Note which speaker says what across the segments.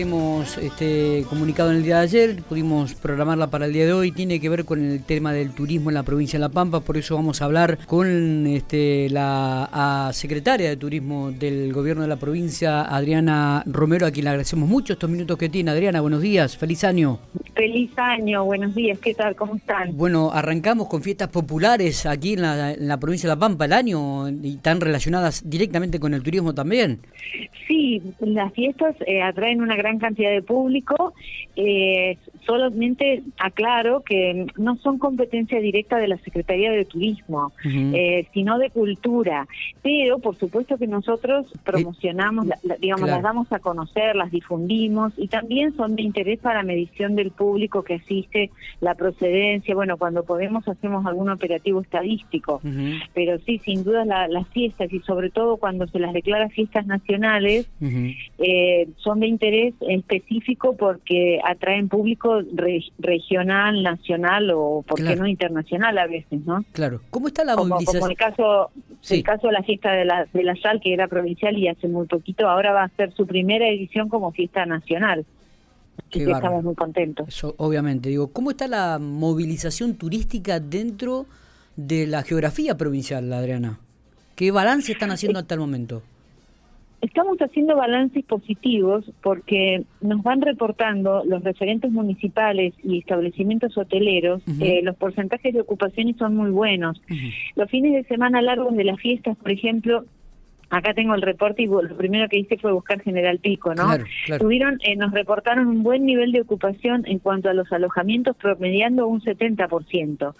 Speaker 1: hemos este, comunicado en el día de ayer, pudimos programarla para el día de hoy, tiene que ver con el tema del turismo en la provincia de La Pampa, por eso vamos a hablar con este, la secretaria de Turismo del gobierno de la provincia, Adriana Romero, a quien le agradecemos mucho estos minutos que tiene. Adriana, buenos días, feliz año.
Speaker 2: Feliz año, buenos días, ¿qué tal? ¿Cómo están?
Speaker 1: Bueno, arrancamos con fiestas populares aquí en la, en la provincia de La Pampa el año y están relacionadas directamente con el turismo también.
Speaker 2: Sí, las fiestas eh, atraen una gran cantidad de público. Eh, solamente aclaro que no son competencia directa de la Secretaría de Turismo, eh, sino de Cultura. Pero, por supuesto que nosotros promocionamos, digamos, las damos a conocer, las difundimos y también son de interés para medición del público que asiste, la procedencia. Bueno, cuando podemos hacemos algún operativo estadístico. Pero sí, sin duda las fiestas y sobre todo cuando se las declara fiestas nacionales, eh, son de interés específico porque atraen público regional, nacional o, por qué no, internacional a veces, ¿no?
Speaker 1: Claro. ¿Cómo está la
Speaker 2: movilización? Como el caso, el caso de la fiesta de la, de la sal, que era provincial y hace muy poquito, ahora va a ser su primera edición como fiesta nacional. Así que estamos muy contentos.
Speaker 1: Eso, obviamente. Digo, ¿cómo está la movilización turística dentro de la geografía provincial, Adriana? ¿Qué balance están haciendo hasta el momento?
Speaker 2: Estamos haciendo balances positivos porque nos van reportando los referentes municipales y establecimientos hoteleros, eh, los porcentajes de ocupaciones son muy buenos. Los fines de semana largos de las fiestas, por ejemplo, acá tengo el reporte y lo primero que hice fue buscar General Pico, ¿no? Tuvieron, eh, nos reportaron un buen nivel de ocupación en cuanto a los alojamientos, promediando un 70%.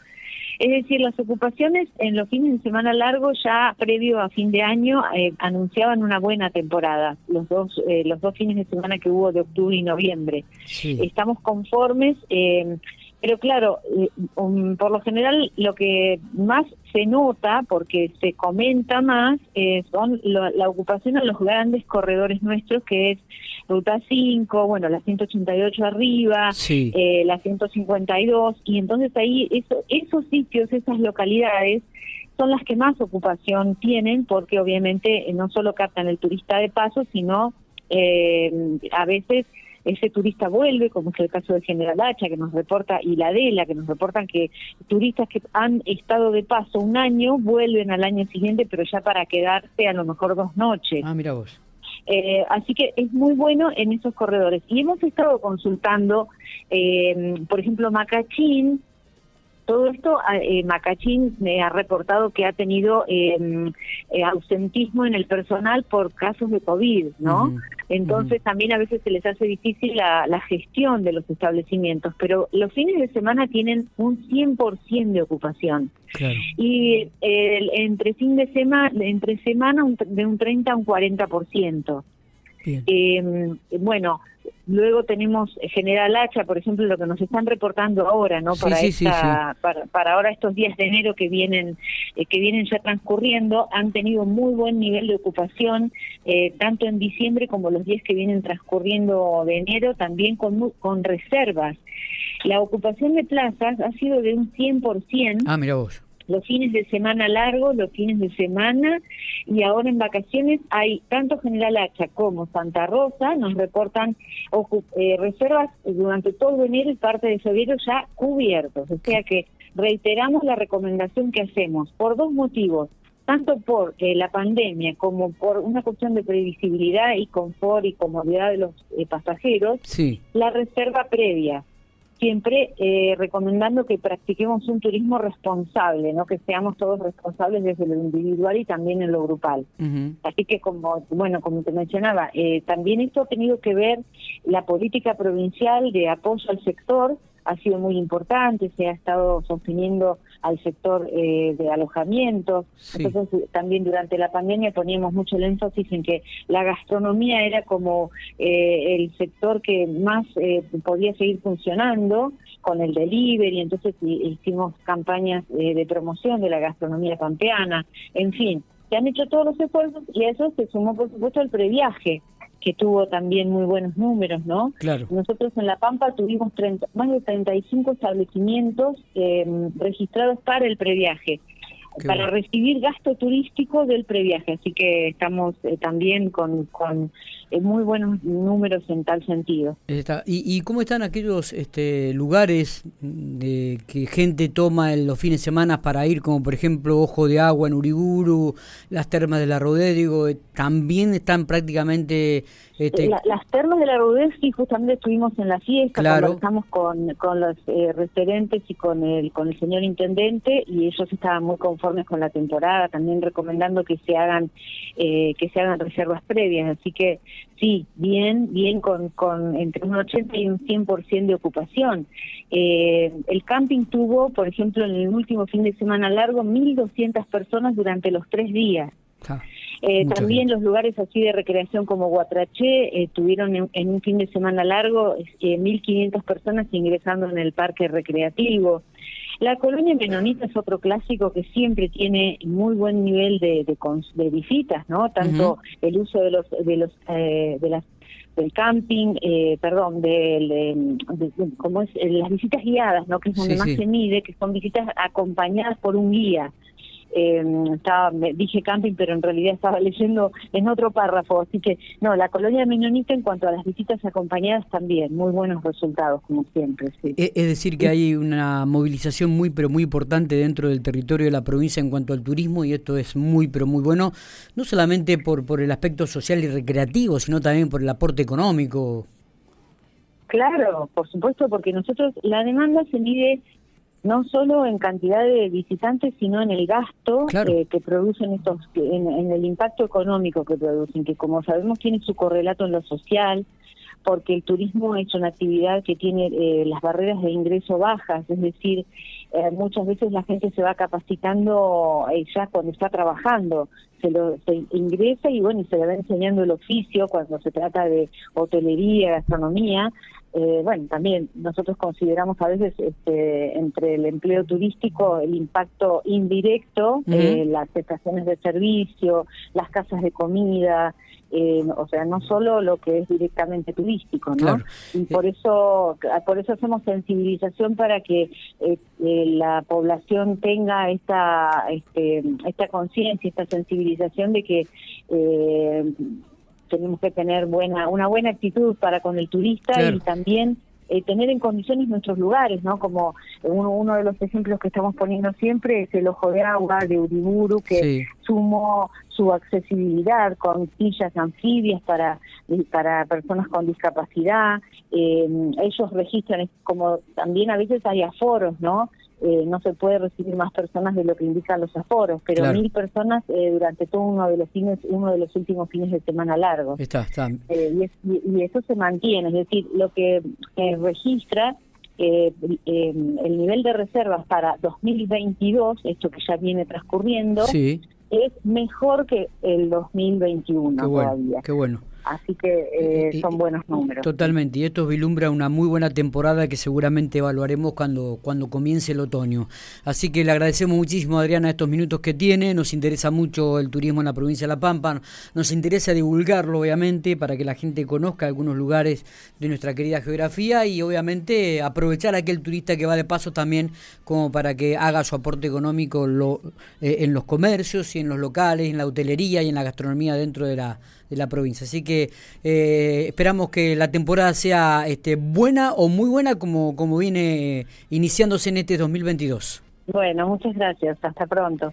Speaker 2: Es decir, las ocupaciones en los fines de semana largos ya previo a fin de año eh, anunciaban una buena temporada, los dos, eh, los dos fines de semana que hubo de octubre y noviembre. Estamos conformes. Eh, pero claro, eh, um, por lo general lo que más se nota, porque se comenta más, eh, son la ocupación en los grandes corredores nuestros, que es Ruta 5, bueno, la 188 arriba, eh, la 152, y entonces ahí eso, esos sitios, esas localidades, son las que más ocupación tienen, porque obviamente no solo captan el turista de paso, sino a veces ese turista vuelve, como es el caso de General Hacha, que nos reporta, y la DELA, que nos reportan que turistas que han estado de paso un año vuelven al año siguiente, pero ya para quedarse a lo mejor dos noches.
Speaker 1: Ah, mira vos.
Speaker 2: Eh, así que es muy bueno en esos corredores. Y hemos estado consultando, eh, por ejemplo, Macachín, todo esto, eh, Macachín me ha reportado que ha tenido em, eh, ausentismo en el personal por casos de COVID, ¿no? Entonces también a veces se les hace difícil la, gestión de los establecimientos, pero los fines de semana tienen un 100% de ocupación. Y entre fin de semana, entre semana de un 30 a un 40%. Eh, bueno, luego tenemos General Hacha, por ejemplo, lo que nos están reportando ahora, ¿no? Para, esta, Para, ahora estos días de enero que vienen eh, que vienen ya transcurriendo, han tenido muy buen nivel de ocupación, eh, tanto en diciembre como los días que vienen transcurriendo de enero, también con, con reservas. La ocupación de plazas ha sido de un 100%.
Speaker 1: Ah, mira vos
Speaker 2: los fines de semana largos, los fines de semana, y ahora en vacaciones hay tanto General Hacha como Santa Rosa, nos reportan eh, reservas durante todo enero y parte de febrero ya cubiertos. O sea que reiteramos la recomendación que hacemos por dos motivos tanto por eh, la pandemia como por una cuestión de previsibilidad y confort y comodidad de los eh, pasajeros, la reserva previa siempre eh, recomendando que practiquemos un turismo responsable, no que seamos todos responsables desde lo individual y también en lo grupal. Así que como bueno, como te mencionaba, eh, también esto ha tenido que ver la política provincial de apoyo al sector ha sido muy importante, se ha estado sosteniendo al sector eh, de alojamiento. Entonces, también durante la pandemia poníamos mucho el énfasis en que la gastronomía era como eh, el sector que más eh, podía seguir funcionando con el delivery, entonces hicimos campañas de promoción de la gastronomía pampeana, en fin, se han hecho todos los esfuerzos y a eso se sumó, por supuesto, el previaje que tuvo también muy buenos números, ¿no?
Speaker 1: Claro.
Speaker 2: Nosotros en La Pampa tuvimos 30, más de 35 establecimientos eh, registrados para el previaje. Para recibir gasto turístico del previaje. Así que estamos eh, también con, con eh, muy buenos números en tal sentido.
Speaker 1: Está. ¿Y, cómo están aquellos este, lugares de que gente toma en los fines de semana para ir, como por ejemplo Ojo de Agua en Uriburu, las termas de la Rodé, digo, también están prácticamente...
Speaker 2: Este... las termas de la Rodé, sí, justamente estuvimos en la fiesta,
Speaker 1: claro.
Speaker 2: conversamos con, con los referentes y con el, con el señor intendente y ellos estaban muy conformes con la temporada, también recomendando que se hagan eh, que se hagan reservas previas, así que sí, bien, bien con, con entre un 80 y un 100% de ocupación. Eh, el camping tuvo, por ejemplo, en el último fin de semana largo, 1.200 personas durante los tres días. Ah, eh, también los lugares así de recreación como Guatraché eh, tuvieron en, un fin de semana largo 1.500 personas ingresando en el parque recreativo. La colonia menonita es otro clásico que siempre tiene muy buen nivel de, de, visitas, ¿no? Tanto el uso de los de los eh, de las del camping, eh, perdón, de, como es las visitas guiadas, ¿no? Que es donde más se mide, que son visitas acompañadas por un guía eh, estaba, dije camping, pero en realidad estaba leyendo en otro párrafo, así que no, la colonia menonita en cuanto a las visitas acompañadas también, muy buenos resultados como siempre. Sí.
Speaker 1: Es decir, que hay una movilización muy, pero muy importante dentro del territorio de la provincia en cuanto al turismo y esto es muy, pero muy bueno, no solamente por, por el aspecto social y recreativo, sino también por el aporte económico.
Speaker 2: Claro, por supuesto, porque nosotros la demanda se mide no solo en cantidad de visitantes, sino en el gasto eh, que producen estos, en, el impacto económico que producen, que como sabemos tiene su correlato en lo social, porque el turismo es una actividad que tiene eh, las barreras de ingreso bajas, es decir, eh, muchas veces la gente se va capacitando ya cuando está trabajando, se lo se ingresa y bueno, y se le va enseñando el oficio cuando se trata de hotelería, gastronomía, eh, bueno, también nosotros consideramos a veces este, entre el empleo turístico el impacto indirecto, eh, las estaciones de servicio, las casas de comida, eh, o sea, no solo lo que es directamente turístico, ¿no? Y por eso, por eso hacemos sensibilización para que la población tenga esta, este, esta conciencia, esta sensibilización de que tenemos que tener buena una buena actitud para con el turista y también eh, tener en condiciones nuestros lugares, ¿no? Como uno, uno de los ejemplos que estamos poniendo siempre es el Ojo de Agua de Uriburu, que sumó su accesibilidad con sillas anfibias para, para personas con discapacidad. Eh, ellos registran, como también a veces hay aforos, ¿no? Eh, no se puede recibir más personas de lo que indican los aforos, pero mil personas eh, durante todo uno de los fines, uno de los últimos fines de semana largos.
Speaker 1: Está, está.
Speaker 2: Eh, y, eso se mantiene, es decir, lo que registra el nivel de reservas para 2022, esto que ya viene transcurriendo, es mejor que el 2021
Speaker 1: qué bueno,
Speaker 2: todavía.
Speaker 1: Qué bueno.
Speaker 2: Así que eh, son buenos números.
Speaker 1: Totalmente, y esto vislumbra una muy buena temporada que seguramente evaluaremos cuando, cuando comience el otoño. Así que le agradecemos muchísimo a Adriana estos minutos que tiene, nos interesa mucho el turismo en la provincia de La Pampa, nos interesa divulgarlo obviamente para que la gente conozca algunos lugares de nuestra querida geografía y obviamente aprovechar a aquel turista que va de paso también como para que haga su aporte económico lo, eh, en los comercios y en los locales, en la hotelería y en la gastronomía dentro de la, de la provincia. Así que eh, esperamos que la temporada sea este, buena o muy buena como, como viene iniciándose en este 2022.
Speaker 2: Bueno, muchas gracias. Hasta pronto.